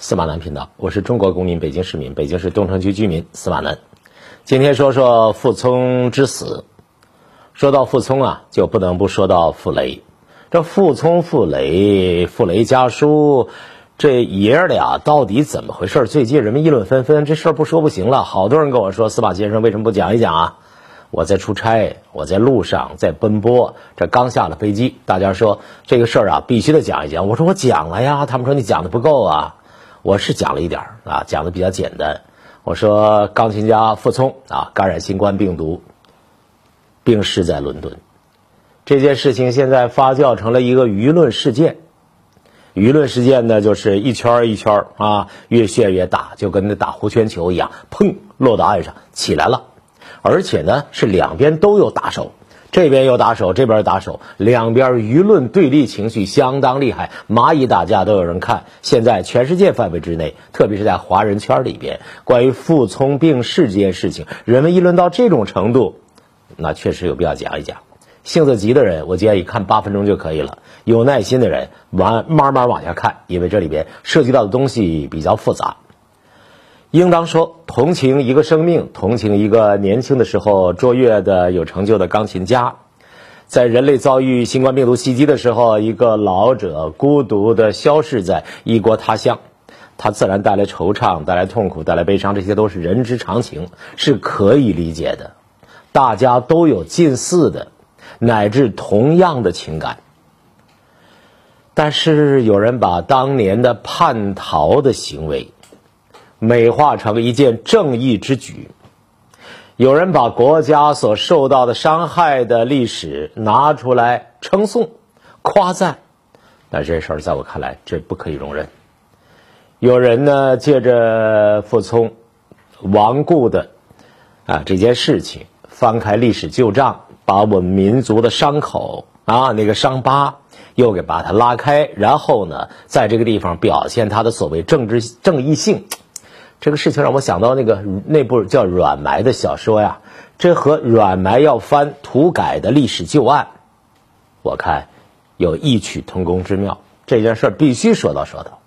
司马南频道，我是中国公民，北京市民，北京市东城区居民司马南。今天说说傅聪之死。说到傅聪啊，就不能不说到傅雷。这傅聪、傅雷、傅雷家书，这爷儿俩到底怎么回事？最近人们议论纷纷，这事儿不说不行了。好多人跟我说，司马先生为什么不讲一讲啊？我在出差，我在路上，在奔波，这刚下了飞机，大家说这个事儿啊，必须得讲一讲。我说我讲了呀，他们说你讲的不够啊。我是讲了一点啊，讲的比较简单。我说钢琴家傅聪啊，感染新冠病毒，病逝在伦敦。这件事情现在发酵成了一个舆论事件。舆论事件呢，就是一圈一圈啊，越陷越大，就跟那打弧圈球一样，砰，落到岸上起来了。而且呢，是两边都有打手。这边有打手，这边打手，两边舆论对立情绪相当厉害，蚂蚁打架都有人看。现在全世界范围之内，特别是在华人圈里边，关于傅聪病逝这件事情，人们议论到这种程度，那确实有必要讲一讲。性子急的人，我建议看八分钟就可以了；有耐心的人，完慢慢往下看，因为这里边涉及到的东西比较复杂。应当说，同情一个生命，同情一个年轻的时候卓越的、有成就的钢琴家，在人类遭遇新冠病毒袭击的时候，一个老者孤独的消逝在异国他乡，他自然带来惆怅、带来痛苦、带来悲伤，这些都是人之常情，是可以理解的。大家都有近似的，乃至同样的情感，但是有人把当年的叛逃的行为。美化成一件正义之举，有人把国家所受到的伤害的历史拿出来称颂、夸赞，但这事儿在我看来，这不可以容忍。有人呢，借着傅聪亡故的啊这件事情，翻开历史旧账，把我们民族的伤口啊那个伤疤又给把它拉开，然后呢，在这个地方表现他的所谓政治正义性。这个事情让我想到那个那部叫《阮埋》的小说呀，这和阮埋要翻土改的历史旧案，我看有异曲同工之妙。这件事必须说道说道。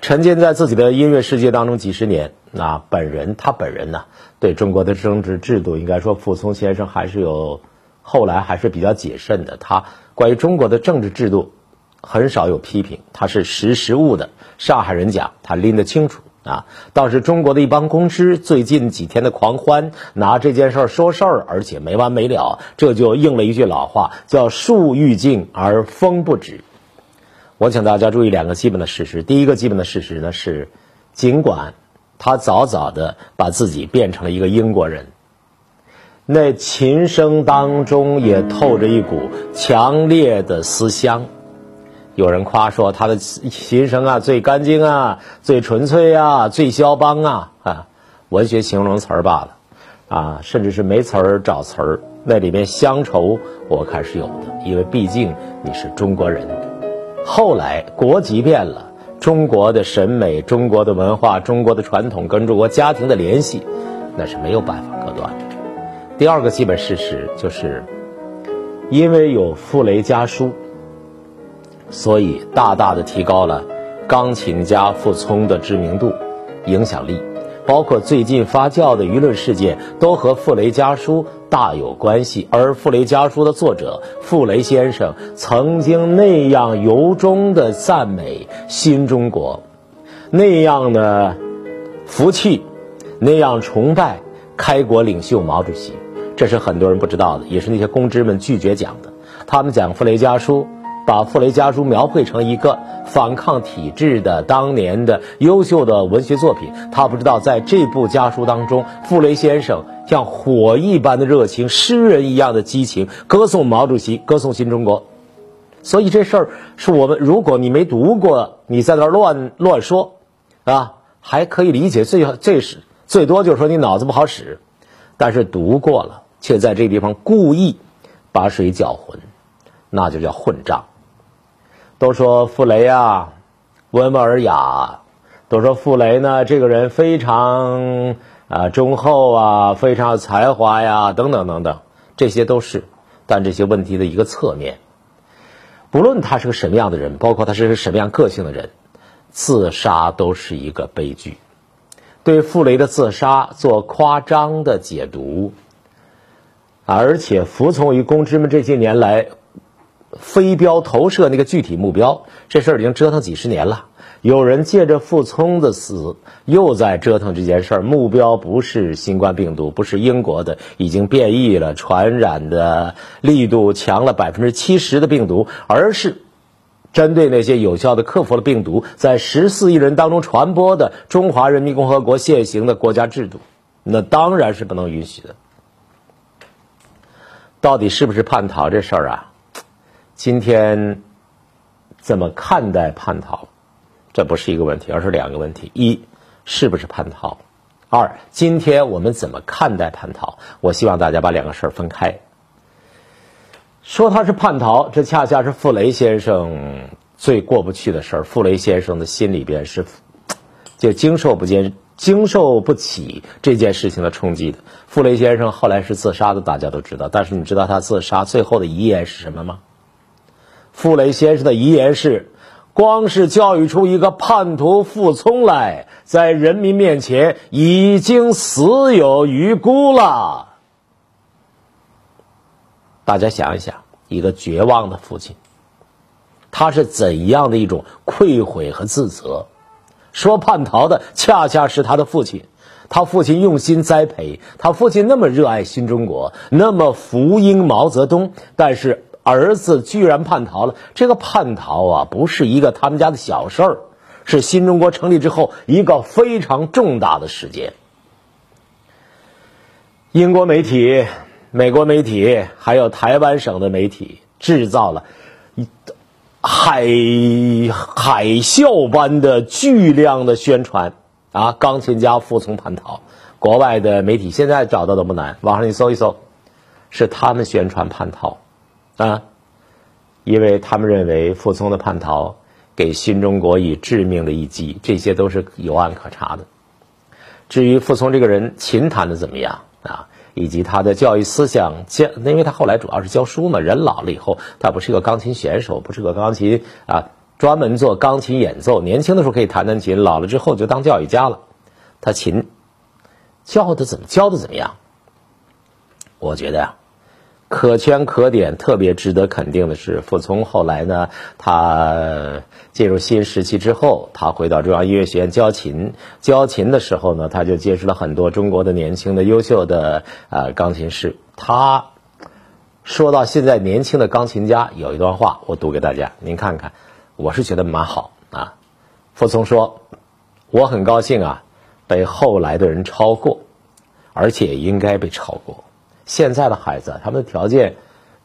沉浸在自己的音乐世界当中几十年，那本人他本人呢，对中国的政治制度，应该说傅聪先生还是有后来还是比较谨慎的。他关于中国的政治制度。很少有批评，他是识时务的。上海人讲，他拎得清楚啊。倒是中国的一帮公知，最近几天的狂欢，拿这件事儿说事儿，而且没完没了。这就应了一句老话，叫“树欲静而风不止”。我请大家注意两个基本的事实。第一个基本的事实呢是，尽管他早早的把自己变成了一个英国人，那琴声当中也透着一股强烈的思乡。有人夸说他的琴声啊最干净啊最纯粹啊最肖邦啊啊，文学形容词儿罢了啊，甚至是没词儿找词儿，那里面乡愁我看是有的，因为毕竟你是中国人。后来国籍变了，中国的审美、中国的文化、中国的传统跟中国家庭的联系，那是没有办法割断的。第二个基本事实就是，因为有傅雷家书。所以，大大的提高了钢琴家傅聪的知名度、影响力，包括最近发酵的舆论事件，都和《傅雷家书》大有关系。而《傅雷家书》的作者傅雷先生，曾经那样由衷的赞美新中国，那样的福气，那样崇拜开国领袖毛主席，这是很多人不知道的，也是那些公知们拒绝讲的。他们讲《傅雷家书》。把傅雷家书描绘成一个反抗体制的当年的优秀的文学作品，他不知道在这部家书当中，傅雷先生像火一般的热情，诗人一样的激情，歌颂毛主席，歌颂新中国。所以这事儿是我们，如果你没读过，你在那乱乱说，啊，还可以理解。最最是最多就是说你脑子不好使，但是读过了，却在这地方故意把水搅浑，那就叫混账。都说傅雷啊，温文尔雅。都说傅雷呢，这个人非常啊忠厚啊，非常有才华呀，等等等等，这些都是。但这些问题的一个侧面，不论他是个什么样的人，包括他是个什么样个性的人，自杀都是一个悲剧。对傅雷的自杀做夸张的解读，而且服从于公知们这些年来飞镖投射那个具体目标，这事儿已经折腾几十年了。有人借着傅聪的死，又在折腾这件事儿。目标不是新冠病毒，不是英国的已经变异了、传染的力度强了百分之七十的病毒，而是针对那些有效的克服了病毒在十四亿人当中传播的中华人民共和国现行的国家制度。那当然是不能允许的。到底是不是叛逃这事儿啊？今天怎么看待叛逃？这不是一个问题，而是两个问题：一，是不是叛逃；二，今天我们怎么看待叛逃？我希望大家把两个事儿分开。说他是叛逃，这恰恰是傅雷先生最过不去的事儿。傅雷先生的心里边是就经受不坚、经受不起这件事情的冲击的。傅雷先生后来是自杀的，大家都知道。但是你知道他自杀最后的遗言是什么吗？傅雷先生的遗言是。光是教育出一个叛徒傅聪来，在人民面前已经死有余辜了。大家想一想，一个绝望的父亲，他是怎样的一种愧悔和自责？说叛逃的恰恰是他的父亲，他父亲用心栽培，他父亲那么热爱新中国，那么福音毛泽东，但是。儿子居然叛逃了，这个叛逃啊，不是一个他们家的小事儿，是新中国成立之后一个非常重大的事件。英国媒体、美国媒体，还有台湾省的媒体，制造了海海啸般的巨量的宣传啊！钢琴家服从叛逃，国外的媒体现在找到都不难，网上你搜一搜，是他们宣传叛逃。啊，因为他们认为傅聪的叛逃给新中国以致命的一击，这些都是有案可查的。至于傅聪这个人琴弹的怎么样啊，以及他的教育思想，教，因为他后来主要是教书嘛，人老了以后，他不是个钢琴选手，不是个钢琴啊，专门做钢琴演奏。年轻的时候可以弹弹琴，老了之后就当教育家了。他琴教的怎么教的怎么样？我觉得呀。可圈可点，特别值得肯定的是，傅聪后来呢，他进入新时期之后，他回到中央音乐学院教琴。教琴的时候呢，他就接触了很多中国的年轻的、优秀的啊钢琴师。他说到现在年轻的钢琴家有一段话，我读给大家，您看看，我是觉得蛮好啊。傅聪说：“我很高兴啊，被后来的人超过，而且应该被超过。”现在的孩子，他们的条件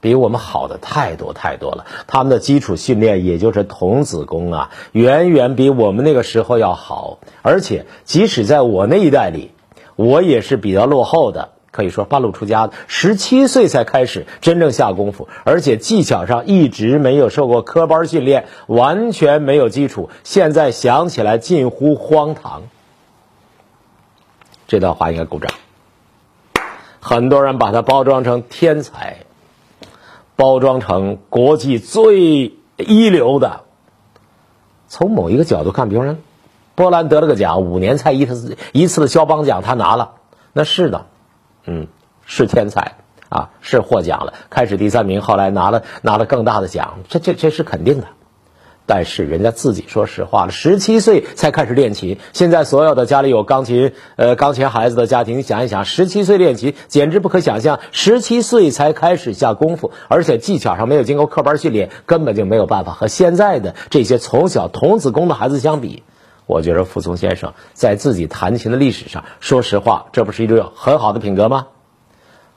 比我们好的太多太多了。他们的基础训练，也就是童子功啊，远远比我们那个时候要好。而且，即使在我那一代里，我也是比较落后的，可以说半路出家的。十七岁才开始真正下功夫，而且技巧上一直没有受过科班训练，完全没有基础。现在想起来近乎荒唐。这段话应该鼓掌。很多人把它包装成天才，包装成国际最一流的。从某一个角度看，比如说，波兰得了个奖，五年才一次一次的肖邦奖，他拿了，那是的，嗯，是天才啊，是获奖了，开始第三名，后来拿了拿了更大的奖，这这这是肯定的。但是人家自己说实话了，十七岁才开始练琴。现在所有的家里有钢琴，呃，钢琴孩子的家庭，想一想，十七岁练琴简直不可想象。十七岁才开始下功夫，而且技巧上没有经过科班训练，根本就没有办法和现在的这些从小童子功的孩子相比。我觉得傅聪先生在自己弹琴的历史上，说实话，这不是一种很好的品格吗？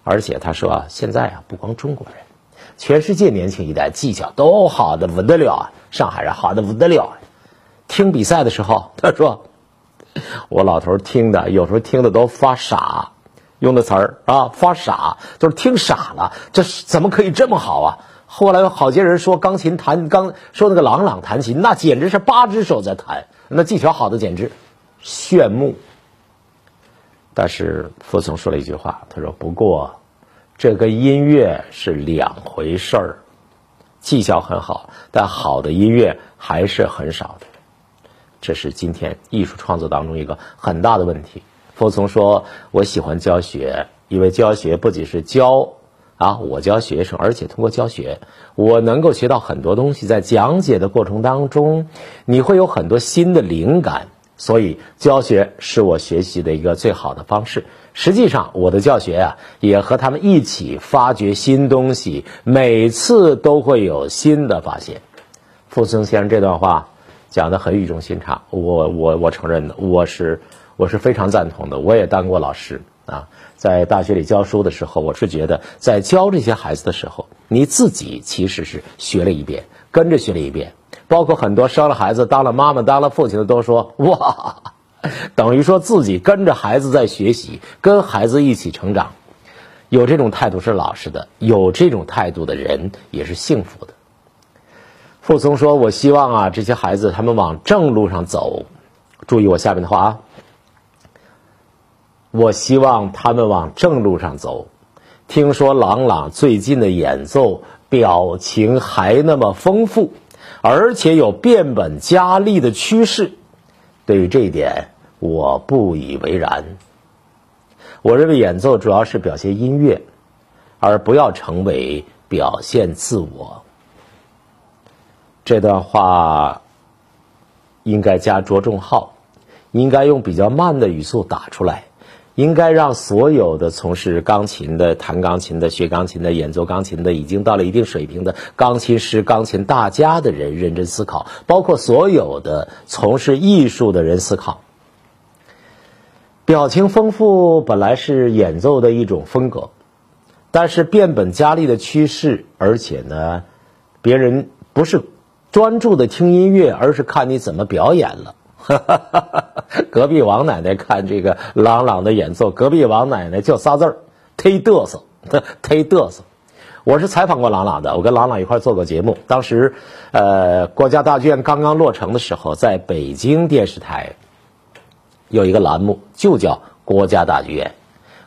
而且他说啊，现在啊，不光中国人，全世界年轻一代技巧都好的不得了啊。上海人好的不得了，听比赛的时候，他说：“ 我老头听的，有时候听的都发傻，用的词儿啊，发傻，就是听傻了。这怎么可以这么好啊？”后来有好些人说，钢琴弹钢，说那个郎朗弹琴，那简直是八只手在弹，那技巧好的简直炫目。但是傅聪说了一句话，他说：“不过，这跟音乐是两回事儿。”技巧很好，但好的音乐还是很少的。这是今天艺术创作当中一个很大的问题。傅聪说：“我喜欢教学，因为教学不仅是教啊，我教学生，而且通过教学，我能够学到很多东西。在讲解的过程当中，你会有很多新的灵感。所以，教学是我学习的一个最好的方式。实际上，我的教学啊，也和他们一起发掘新东西，每次都会有新的发现。”傅聪先生这段话讲得很语重心长，我我我承认的，我是我是非常赞同的。我也当过老师啊，在大学里教书的时候，我是觉得在教这些孩子的时候，你自己其实是学了一遍，跟着学了一遍。包括很多生了孩子、当了妈妈、当了父亲的都说：“哇，等于说自己跟着孩子在学习，跟孩子一起成长。”有这种态度是老实的，有这种态度的人也是幸福的。傅聪说：“我希望啊，这些孩子他们往正路上走。注意我下面的话啊，我希望他们往正路上走。听说朗朗最近的演奏表情还那么丰富，而且有变本加厉的趋势。对于这一点，我不以为然。我认为演奏主要是表现音乐，而不要成为表现自我。”这段话应该加着重号，应该用比较慢的语速打出来，应该让所有的从事钢琴的、弹钢琴的、学钢琴的、演奏钢琴的、已经到了一定水平的钢琴师、钢琴大家的人认真思考，包括所有的从事艺术的人思考。表情丰富本来是演奏的一种风格，但是变本加厉的趋势，而且呢，别人不是。专注的听音乐，而是看你怎么表演了。隔壁王奶奶看这个朗朗的演奏，隔壁王奶奶就仨字儿：忒嘚瑟，忒嘚瑟。我是采访过朗朗的，我跟朗朗一块做过节目。当时，呃，国家大剧院刚刚落成的时候，在北京电视台有一个栏目，就叫国家大剧院。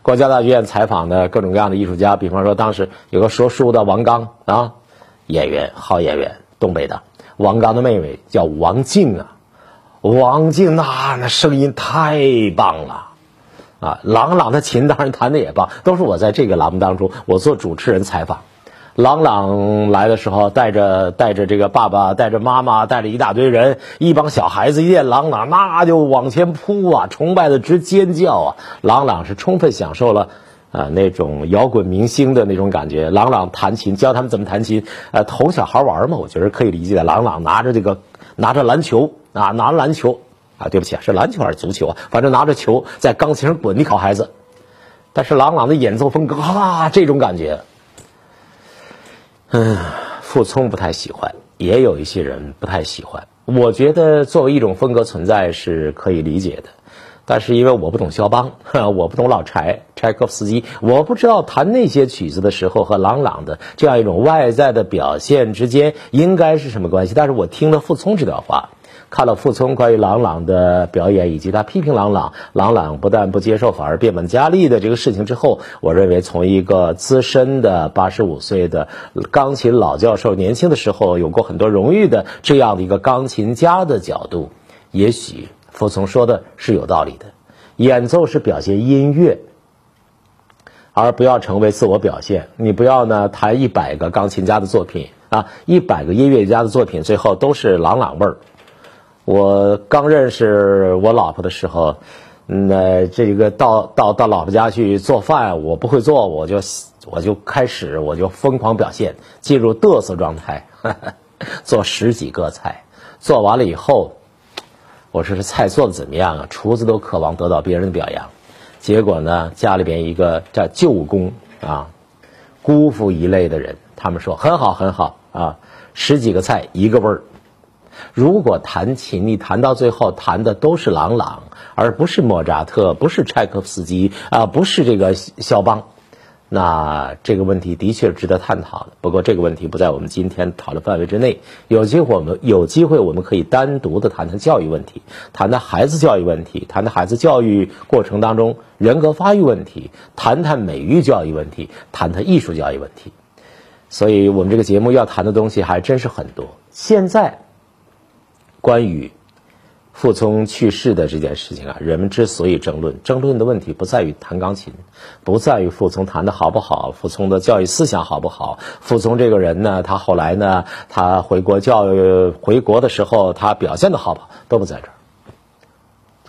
国家大剧院采访的各种各样的艺术家，比方说当时有个说书的王刚啊，演员，好演员，东北的。王刚的妹妹叫王静啊，王静那那声音太棒了，啊，朗朗的琴当然弹的也棒，都是我在这个栏目当中我做主持人采访。朗朗来的时候带着带着这个爸爸带着妈妈带着一大堆人，一帮小孩子一见朗朗那就往前扑啊，崇拜的直尖叫啊。朗朗是充分享受了。啊，那种摇滚明星的那种感觉，朗朗弹琴，教他们怎么弹琴，呃，哄小孩玩嘛，我觉得可以理解的。朗朗拿着这个，拿着篮球啊，拿着篮球啊，对不起啊，是篮球还是足球啊？反正拿着球在钢琴上滚，你考孩子。但是朗朗的演奏风格啊，这种感觉，嗯，傅聪不太喜欢，也有一些人不太喜欢。我觉得作为一种风格存在是可以理解的。但是因为我不懂肖邦，我不懂老柴柴可夫斯基，我不知道弹那些曲子的时候和朗朗的这样一种外在的表现之间应该是什么关系。但是我听了傅聪这段话，看了傅聪关于朗朗的表演，以及他批评朗朗，朗朗不但不接受，反而变本加厉的这个事情之后，我认为从一个资深的八十五岁的钢琴老教授，年轻的时候有过很多荣誉的这样的一个钢琴家的角度，也许。傅聪说的是有道理的，演奏是表现音乐，而不要成为自我表现。你不要呢弹一百个钢琴家的作品啊，一百个音乐家的作品，最后都是朗朗味儿。我刚认识我老婆的时候，那这个到到到老婆家去做饭，我不会做，我就我就开始我就疯狂表现，进入嘚瑟状态，做十几个菜，做完了以后。我说这菜做的怎么样啊？厨子都渴望得到别人的表扬，结果呢，家里边一个叫舅公啊，姑父一类的人，他们说很好很好啊，十几个菜一个味儿。如果弹琴，你弹到最后弹的都是朗朗，而不是莫扎特，不是柴可夫斯基啊，不是这个肖邦。那这个问题的确值得探讨的，不过这个问题不在我们今天讨论范围之内。有机会我们有机会我们可以单独的谈谈教育问题，谈谈孩子教育问题，谈谈孩子教育过程当中人格发育问题，谈谈美育教育问题，谈谈艺术教育问题。所以我们这个节目要谈的东西还真是很多。现在关于傅聪去世的这件事情啊，人们之所以争论，争论的问题不在于弹钢琴，不在于傅聪弹的好不好，傅聪的教育思想好不好，傅聪这个人呢，他后来呢，他回国教育回国的时候，他表现的好不好，都不在这儿。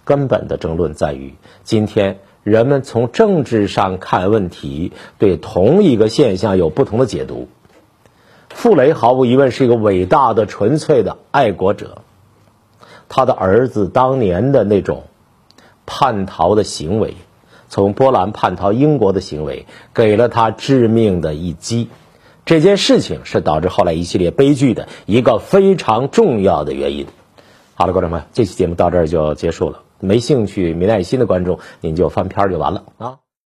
根本的争论在于，今天人们从政治上看问题，对同一个现象有不同的解读。傅雷毫无疑问是一个伟大的、纯粹的爱国者。他的儿子当年的那种叛逃的行为，从波兰叛逃英国的行为，给了他致命的一击。这件事情是导致后来一系列悲剧的一个非常重要的原因。好了，观众朋友，这期节目到这儿就结束了。没兴趣、没耐心的观众，您就翻篇儿就完了啊。